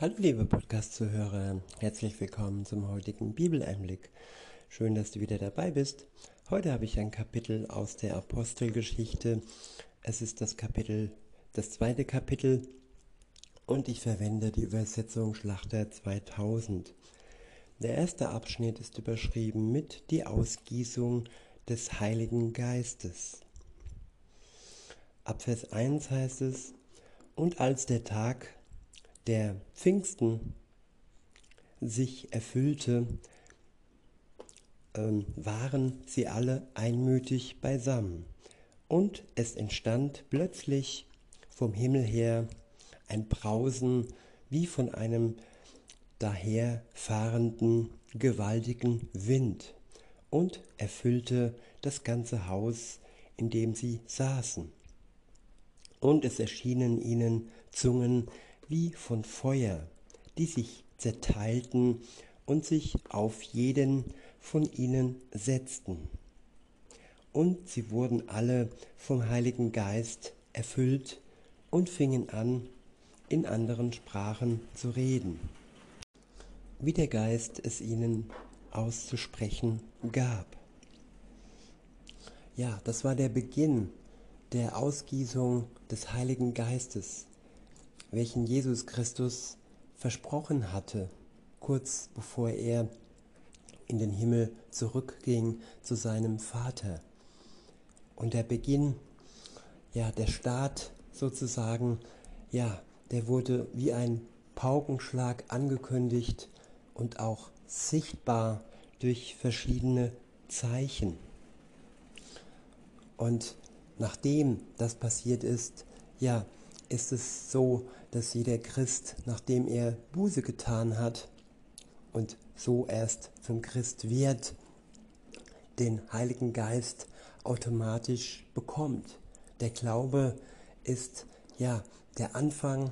Hallo liebe Podcast-Zuhörer, herzlich willkommen zum heutigen Bibeleinblick. Schön, dass du wieder dabei bist. Heute habe ich ein Kapitel aus der Apostelgeschichte. Es ist das Kapitel, das zweite Kapitel und ich verwende die Übersetzung Schlachter 2000. Der erste Abschnitt ist überschrieben mit die Ausgießung des Heiligen Geistes. Ab Vers 1 heißt es, und als der Tag der Pfingsten sich erfüllte, ähm, waren sie alle einmütig beisammen. Und es entstand plötzlich vom Himmel her ein Brausen wie von einem daherfahrenden gewaltigen Wind und erfüllte das ganze Haus, in dem sie saßen. Und es erschienen ihnen Zungen wie von Feuer, die sich zerteilten und sich auf jeden von ihnen setzten. Und sie wurden alle vom Heiligen Geist erfüllt und fingen an, in anderen Sprachen zu reden, wie der Geist es ihnen auszusprechen gab. Ja, das war der Beginn der Ausgießung des Heiligen Geistes welchen Jesus Christus versprochen hatte, kurz bevor er in den Himmel zurückging zu seinem Vater. Und der Beginn, ja, der Start sozusagen, ja, der wurde wie ein Paukenschlag angekündigt und auch sichtbar durch verschiedene Zeichen. Und nachdem das passiert ist, ja, ist es so, dass jeder Christ, nachdem er Buße getan hat und so erst zum Christ wird, den Heiligen Geist automatisch bekommt. Der Glaube ist ja der Anfang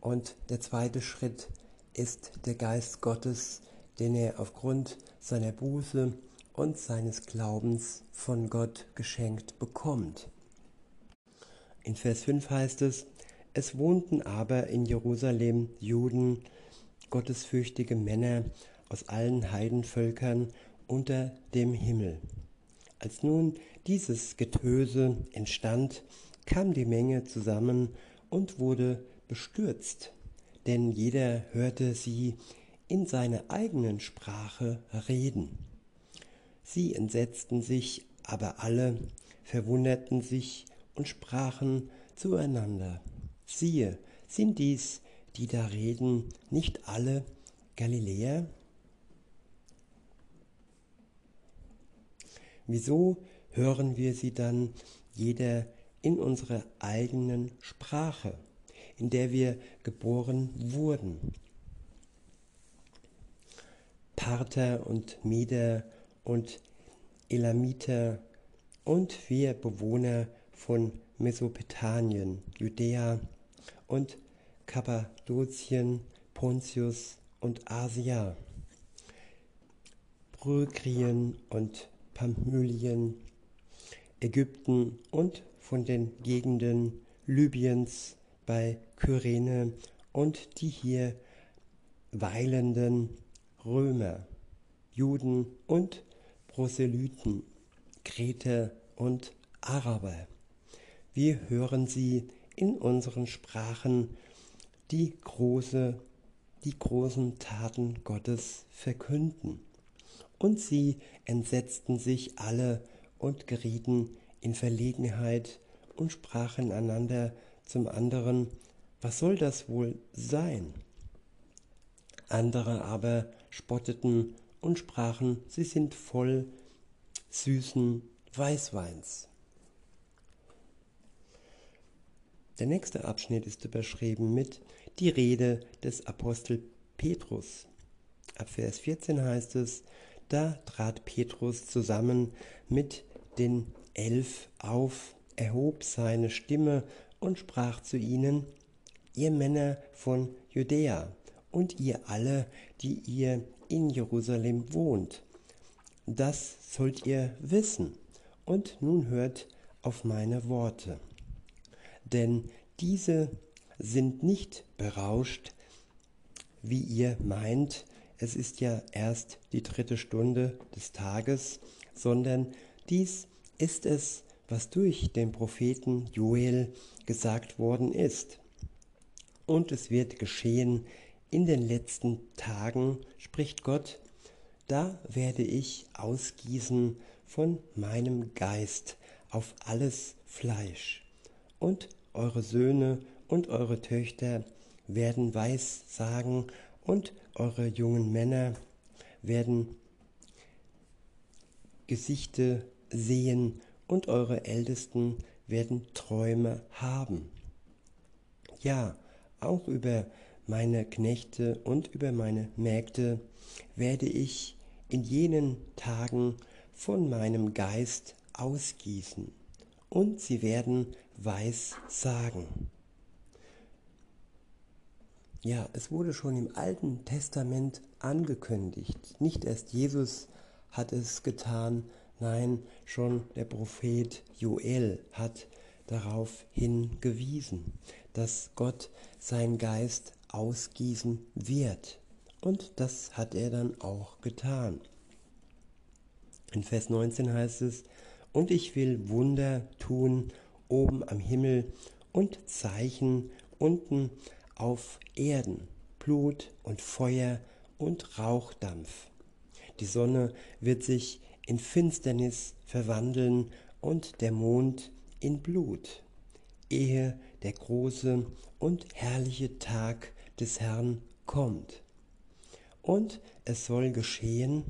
und der zweite Schritt ist der Geist Gottes, den er aufgrund seiner Buße und seines Glaubens von Gott geschenkt bekommt. In Vers 5 heißt es, es wohnten aber in Jerusalem Juden, gottesfürchtige Männer aus allen Heidenvölkern unter dem Himmel. Als nun dieses Getöse entstand, kam die Menge zusammen und wurde bestürzt, denn jeder hörte sie in seiner eigenen Sprache reden. Sie entsetzten sich, aber alle verwunderten sich und sprachen zueinander, Siehe, sind dies, die da reden, nicht alle Galiläer? Wieso hören wir sie dann jeder in unserer eigenen Sprache, in der wir geboren wurden? Parther und Meder und Elamiter und wir Bewohner von Mesopotamien, Judäa, und Kappadokien, Pontius und Asia, Phrygrien und Pamphylien, Ägypten und von den Gegenden Libyens bei Kyrene und die hier weilenden Römer, Juden und Proselyten, Kreter und Araber. Wir hören sie in unseren Sprachen die, große, die großen Taten Gottes verkünden. Und sie entsetzten sich alle und gerieten in Verlegenheit und sprachen einander zum anderen, was soll das wohl sein? Andere aber spotteten und sprachen, sie sind voll süßen Weißweins. Der nächste Abschnitt ist überschrieben mit die Rede des Apostel Petrus. Ab Vers 14 heißt es, da trat Petrus zusammen mit den Elf auf, erhob seine Stimme und sprach zu ihnen, ihr Männer von Judäa und ihr alle, die ihr in Jerusalem wohnt, das sollt ihr wissen. Und nun hört auf meine Worte denn diese sind nicht berauscht wie ihr meint, es ist ja erst die dritte Stunde des Tages, sondern dies ist es, was durch den Propheten Joel gesagt worden ist. Und es wird geschehen in den letzten Tagen, spricht Gott, da werde ich ausgießen von meinem Geist auf alles Fleisch. Und eure Söhne und eure Töchter werden Weissagen und eure jungen Männer werden Gesichte sehen und eure Ältesten werden Träume haben. Ja, auch über meine Knechte und über meine Mägde werde ich in jenen Tagen von meinem Geist ausgießen, und sie werden weiß sagen. Ja, es wurde schon im Alten Testament angekündigt. Nicht erst Jesus hat es getan, nein, schon der Prophet Joel hat darauf hingewiesen, dass Gott sein Geist ausgießen wird. Und das hat er dann auch getan. In Vers 19 heißt es, und ich will Wunder tun oben am Himmel und Zeichen unten auf Erden, Blut und Feuer und Rauchdampf. Die Sonne wird sich in Finsternis verwandeln und der Mond in Blut, ehe der große und herrliche Tag des Herrn kommt. Und es soll geschehen,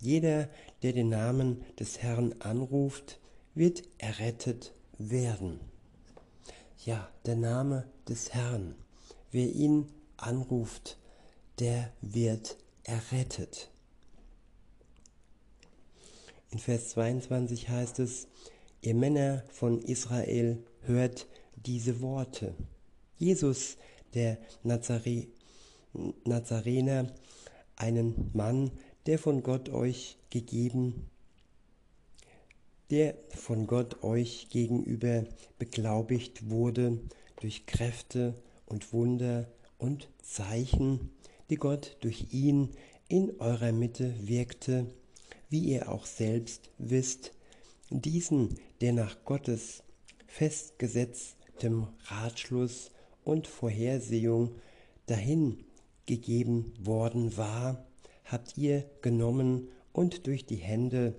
jeder, der den Namen des Herrn anruft, wird errettet werden. Ja, der Name des Herrn. Wer ihn anruft, der wird errettet. In Vers 22 heißt es, ihr Männer von Israel hört diese Worte. Jesus, der Nazare Nazarener, einen Mann, der von Gott euch gegeben, der von Gott euch gegenüber beglaubigt wurde durch Kräfte und Wunder und Zeichen, die Gott durch ihn in eurer Mitte wirkte, wie ihr auch selbst wisst, diesen, der nach Gottes festgesetztem Ratschluss und Vorhersehung dahin gegeben worden war, habt ihr genommen und durch die Hände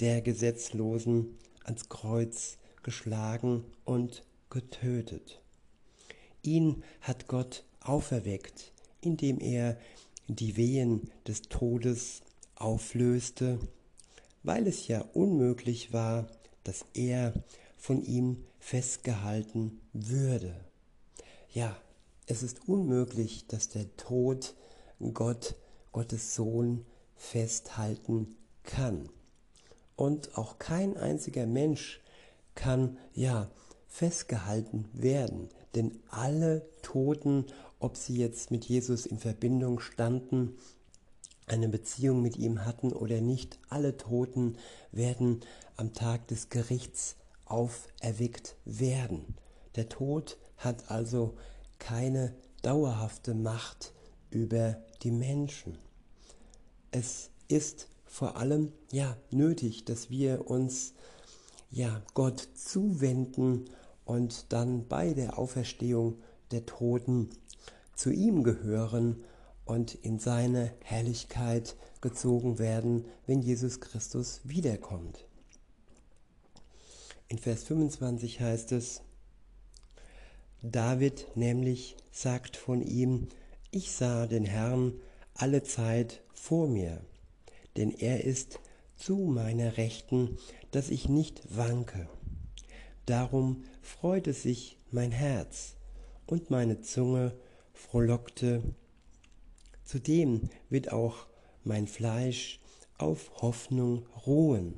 der Gesetzlosen ans Kreuz geschlagen und getötet. Ihn hat Gott auferweckt, indem er die Wehen des Todes auflöste, weil es ja unmöglich war, dass er von ihm festgehalten würde. Ja, es ist unmöglich, dass der Tod Gott Gottes Sohn festhalten kann. Und auch kein einziger Mensch kann ja festgehalten werden, denn alle Toten, ob sie jetzt mit Jesus in Verbindung standen, eine Beziehung mit ihm hatten oder nicht, alle Toten werden am Tag des Gerichts auferweckt werden. Der Tod hat also keine dauerhafte Macht über die Menschen. Es ist vor allem ja nötig, dass wir uns ja Gott zuwenden und dann bei der Auferstehung der Toten zu ihm gehören und in seine Herrlichkeit gezogen werden, wenn Jesus Christus wiederkommt. In Vers 25 heißt es, David nämlich sagt von ihm, ich sah den Herrn alle Zeit vor mir, denn er ist zu meiner Rechten, dass ich nicht wanke. Darum freute sich mein Herz und meine Zunge frohlockte. Zudem wird auch mein Fleisch auf Hoffnung ruhen,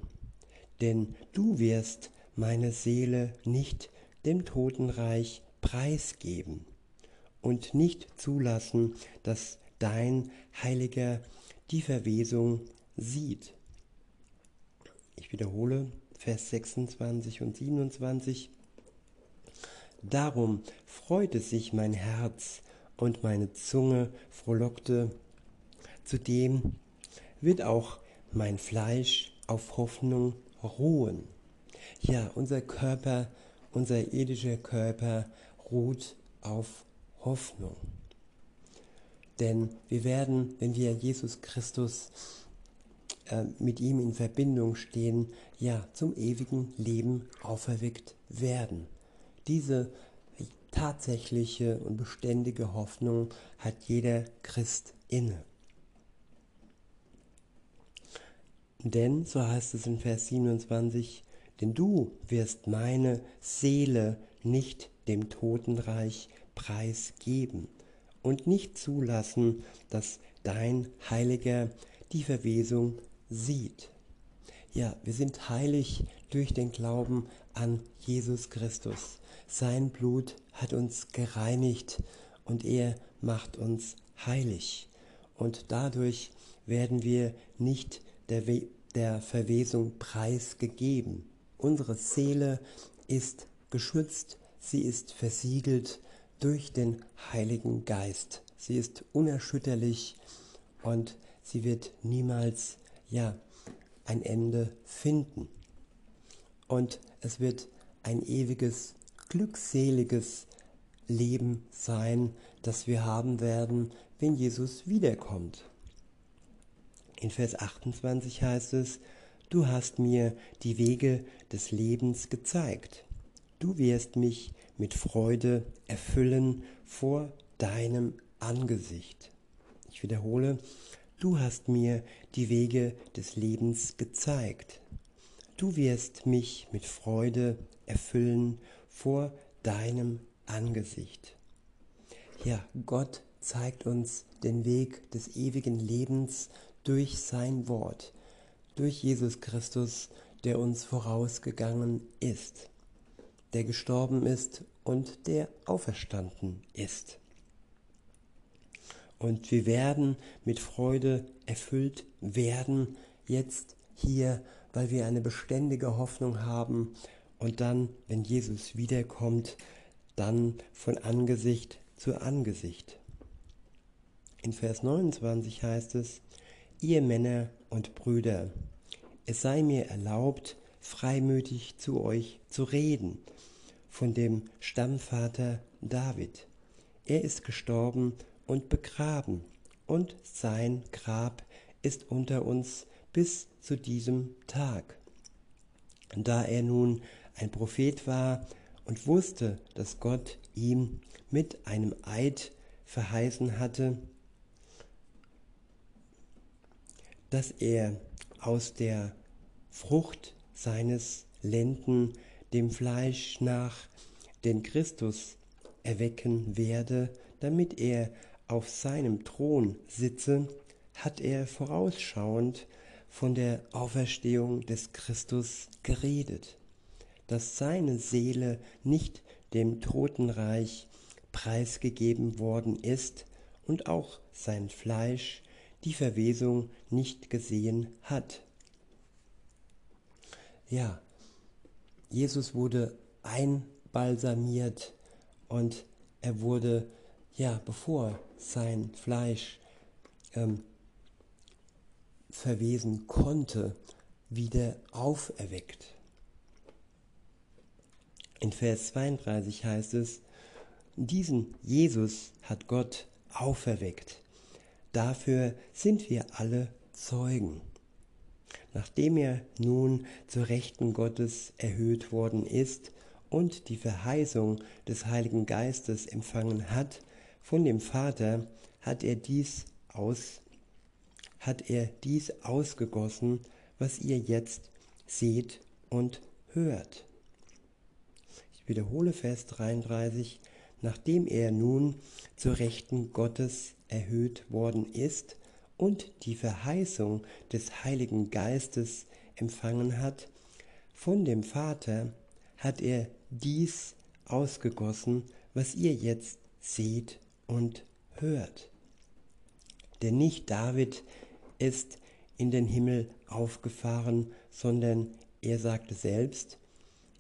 denn du wirst meine Seele nicht dem Totenreich preisgeben und nicht zulassen, dass dein Heiliger die Verwesung sieht. Ich wiederhole Vers 26 und 27. Darum freute sich mein Herz und meine Zunge frohlockte. Zudem wird auch mein Fleisch auf Hoffnung ruhen. Ja, unser Körper, unser irdischer Körper ruht auf Hoffnung. Denn wir werden, wenn wir Jesus Christus äh, mit ihm in Verbindung stehen, ja, zum ewigen Leben auferweckt werden. Diese tatsächliche und beständige Hoffnung hat jeder Christ inne. Denn, so heißt es in Vers 27, denn du wirst meine Seele nicht dem Totenreich preisgeben und nicht zulassen, dass dein Heiliger die Verwesung sieht. Ja, wir sind heilig durch den Glauben an Jesus Christus. Sein Blut hat uns gereinigt und er macht uns heilig. Und dadurch werden wir nicht der, We der Verwesung preisgegeben. Unsere Seele ist geschützt, sie ist versiegelt durch den Heiligen Geist. Sie ist unerschütterlich und sie wird niemals ja ein Ende finden. Und es wird ein ewiges, glückseliges Leben sein, das wir haben werden, wenn Jesus wiederkommt. In Vers 28 heißt es, Du hast mir die Wege des Lebens gezeigt. Du wirst mich mit Freude erfüllen vor deinem Angesicht. Ich wiederhole, du hast mir die Wege des Lebens gezeigt. Du wirst mich mit Freude erfüllen vor deinem Angesicht. Ja, Gott zeigt uns den Weg des ewigen Lebens durch sein Wort, durch Jesus Christus, der uns vorausgegangen ist, der gestorben ist und der auferstanden ist. Und wir werden mit Freude erfüllt werden, jetzt hier, weil wir eine beständige Hoffnung haben und dann, wenn Jesus wiederkommt, dann von Angesicht zu Angesicht. In Vers 29 heißt es, ihr Männer und Brüder, es sei mir erlaubt, freimütig zu euch zu reden von dem Stammvater David. Er ist gestorben und begraben, und sein Grab ist unter uns bis zu diesem Tag. Da er nun ein Prophet war und wusste, dass Gott ihm mit einem Eid verheißen hatte, dass er aus der Frucht seines Lenden dem Fleisch nach den Christus erwecken werde, damit er auf seinem Thron sitze, hat er vorausschauend von der Auferstehung des Christus geredet, dass seine Seele nicht dem Totenreich preisgegeben worden ist und auch sein Fleisch die Verwesung nicht gesehen hat. Ja, Jesus wurde einbalsamiert und er wurde, ja, bevor sein Fleisch ähm, verwesen konnte, wieder auferweckt. In Vers 32 heißt es, diesen Jesus hat Gott auferweckt. Dafür sind wir alle Zeugen. Nachdem er nun zur Rechten Gottes erhöht worden ist und die Verheißung des Heiligen Geistes empfangen hat, von dem Vater hat er dies aus, hat er dies ausgegossen, was ihr jetzt seht und hört. Ich wiederhole Vers 33, nachdem er nun zur Rechten Gottes erhöht worden ist und die Verheißung des Heiligen Geistes empfangen hat, von dem Vater hat er dies ausgegossen, was ihr jetzt seht und hört. Denn nicht David ist in den Himmel aufgefahren, sondern er sagte selbst,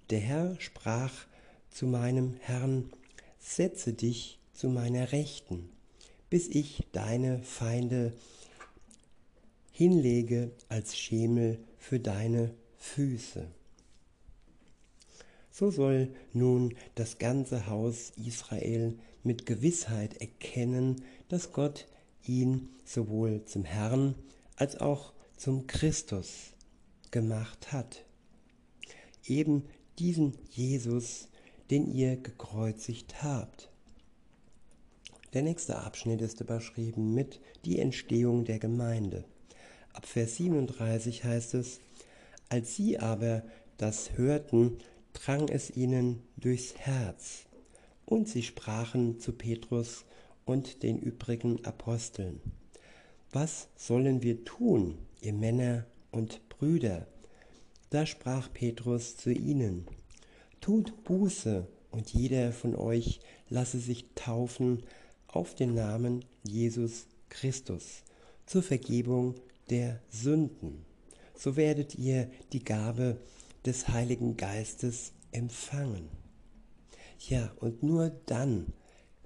der Herr sprach zu meinem Herrn, setze dich zu meiner Rechten, bis ich deine Feinde hinlege als Schemel für deine Füße. So soll nun das ganze Haus Israel mit Gewissheit erkennen, dass Gott ihn sowohl zum Herrn als auch zum Christus gemacht hat. Eben diesen Jesus, den ihr gekreuzigt habt. Der nächste Abschnitt ist überschrieben mit die Entstehung der Gemeinde. Ab Vers 37 heißt es, als sie aber das hörten, drang es ihnen durchs Herz, und sie sprachen zu Petrus und den übrigen Aposteln, was sollen wir tun, ihr Männer und Brüder? Da sprach Petrus zu ihnen, tut Buße, und jeder von euch lasse sich taufen auf den Namen Jesus Christus zur Vergebung der Sünden. So werdet ihr die Gabe des Heiligen Geistes empfangen. Ja, und nur dann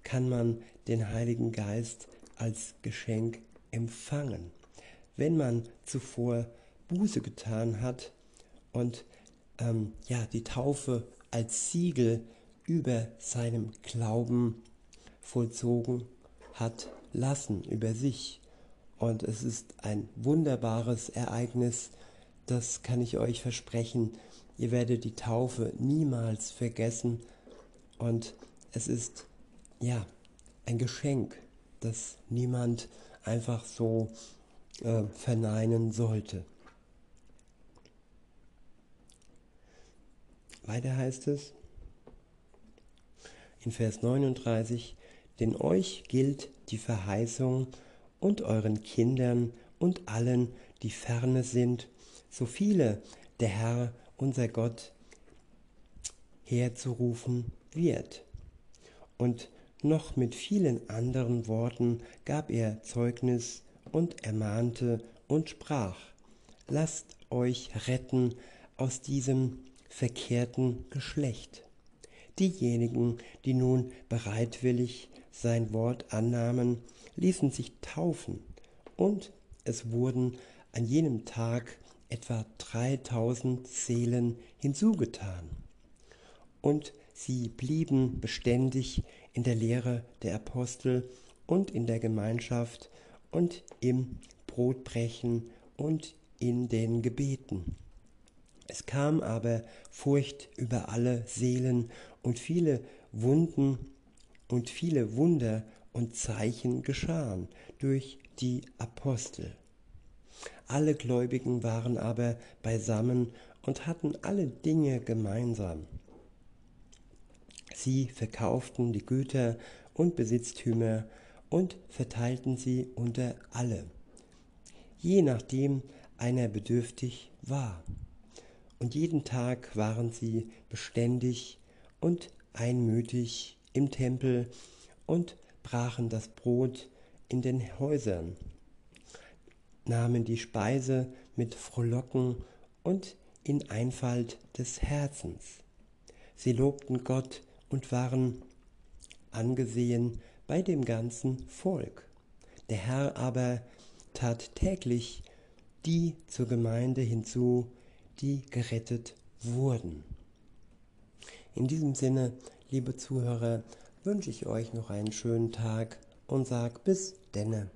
kann man den Heiligen Geist als Geschenk empfangen. Wenn man zuvor Buße getan hat und ähm, ja, die Taufe als Siegel über seinem Glauben vollzogen hat lassen, über sich. Und es ist ein wunderbares Ereignis, das kann ich euch versprechen. Ihr werdet die Taufe niemals vergessen und es ist ja ein Geschenk, das niemand einfach so äh, verneinen sollte. Weiter heißt es in Vers 39, denn euch gilt die Verheißung und euren Kindern und allen, die ferne sind, so viele der Herr, unser Gott, herzurufen wird. Und noch mit vielen anderen Worten gab er Zeugnis und ermahnte und sprach, lasst euch retten aus diesem verkehrten Geschlecht. Diejenigen, die nun bereitwillig sein Wort annahmen, ließen sich taufen, und es wurden an jenem Tag etwa 3000 Seelen hinzugetan. Und sie blieben beständig in der Lehre der Apostel und in der Gemeinschaft und im Brotbrechen und in den Gebeten. Es kam aber Furcht über alle Seelen und viele Wunden und viele Wunder und Zeichen geschahen durch die Apostel. Alle Gläubigen waren aber beisammen und hatten alle Dinge gemeinsam. Sie verkauften die Güter und Besitztümer und verteilten sie unter alle, je nachdem einer bedürftig war. Und jeden Tag waren sie beständig und einmütig im Tempel und brachen das Brot in den Häusern, nahmen die Speise mit Frohlocken und in Einfalt des Herzens. Sie lobten Gott und waren angesehen bei dem ganzen Volk. Der Herr aber tat täglich die zur Gemeinde hinzu, die gerettet wurden. In diesem Sinne, liebe Zuhörer, wünsche ich euch noch einen schönen Tag und sag bis denne.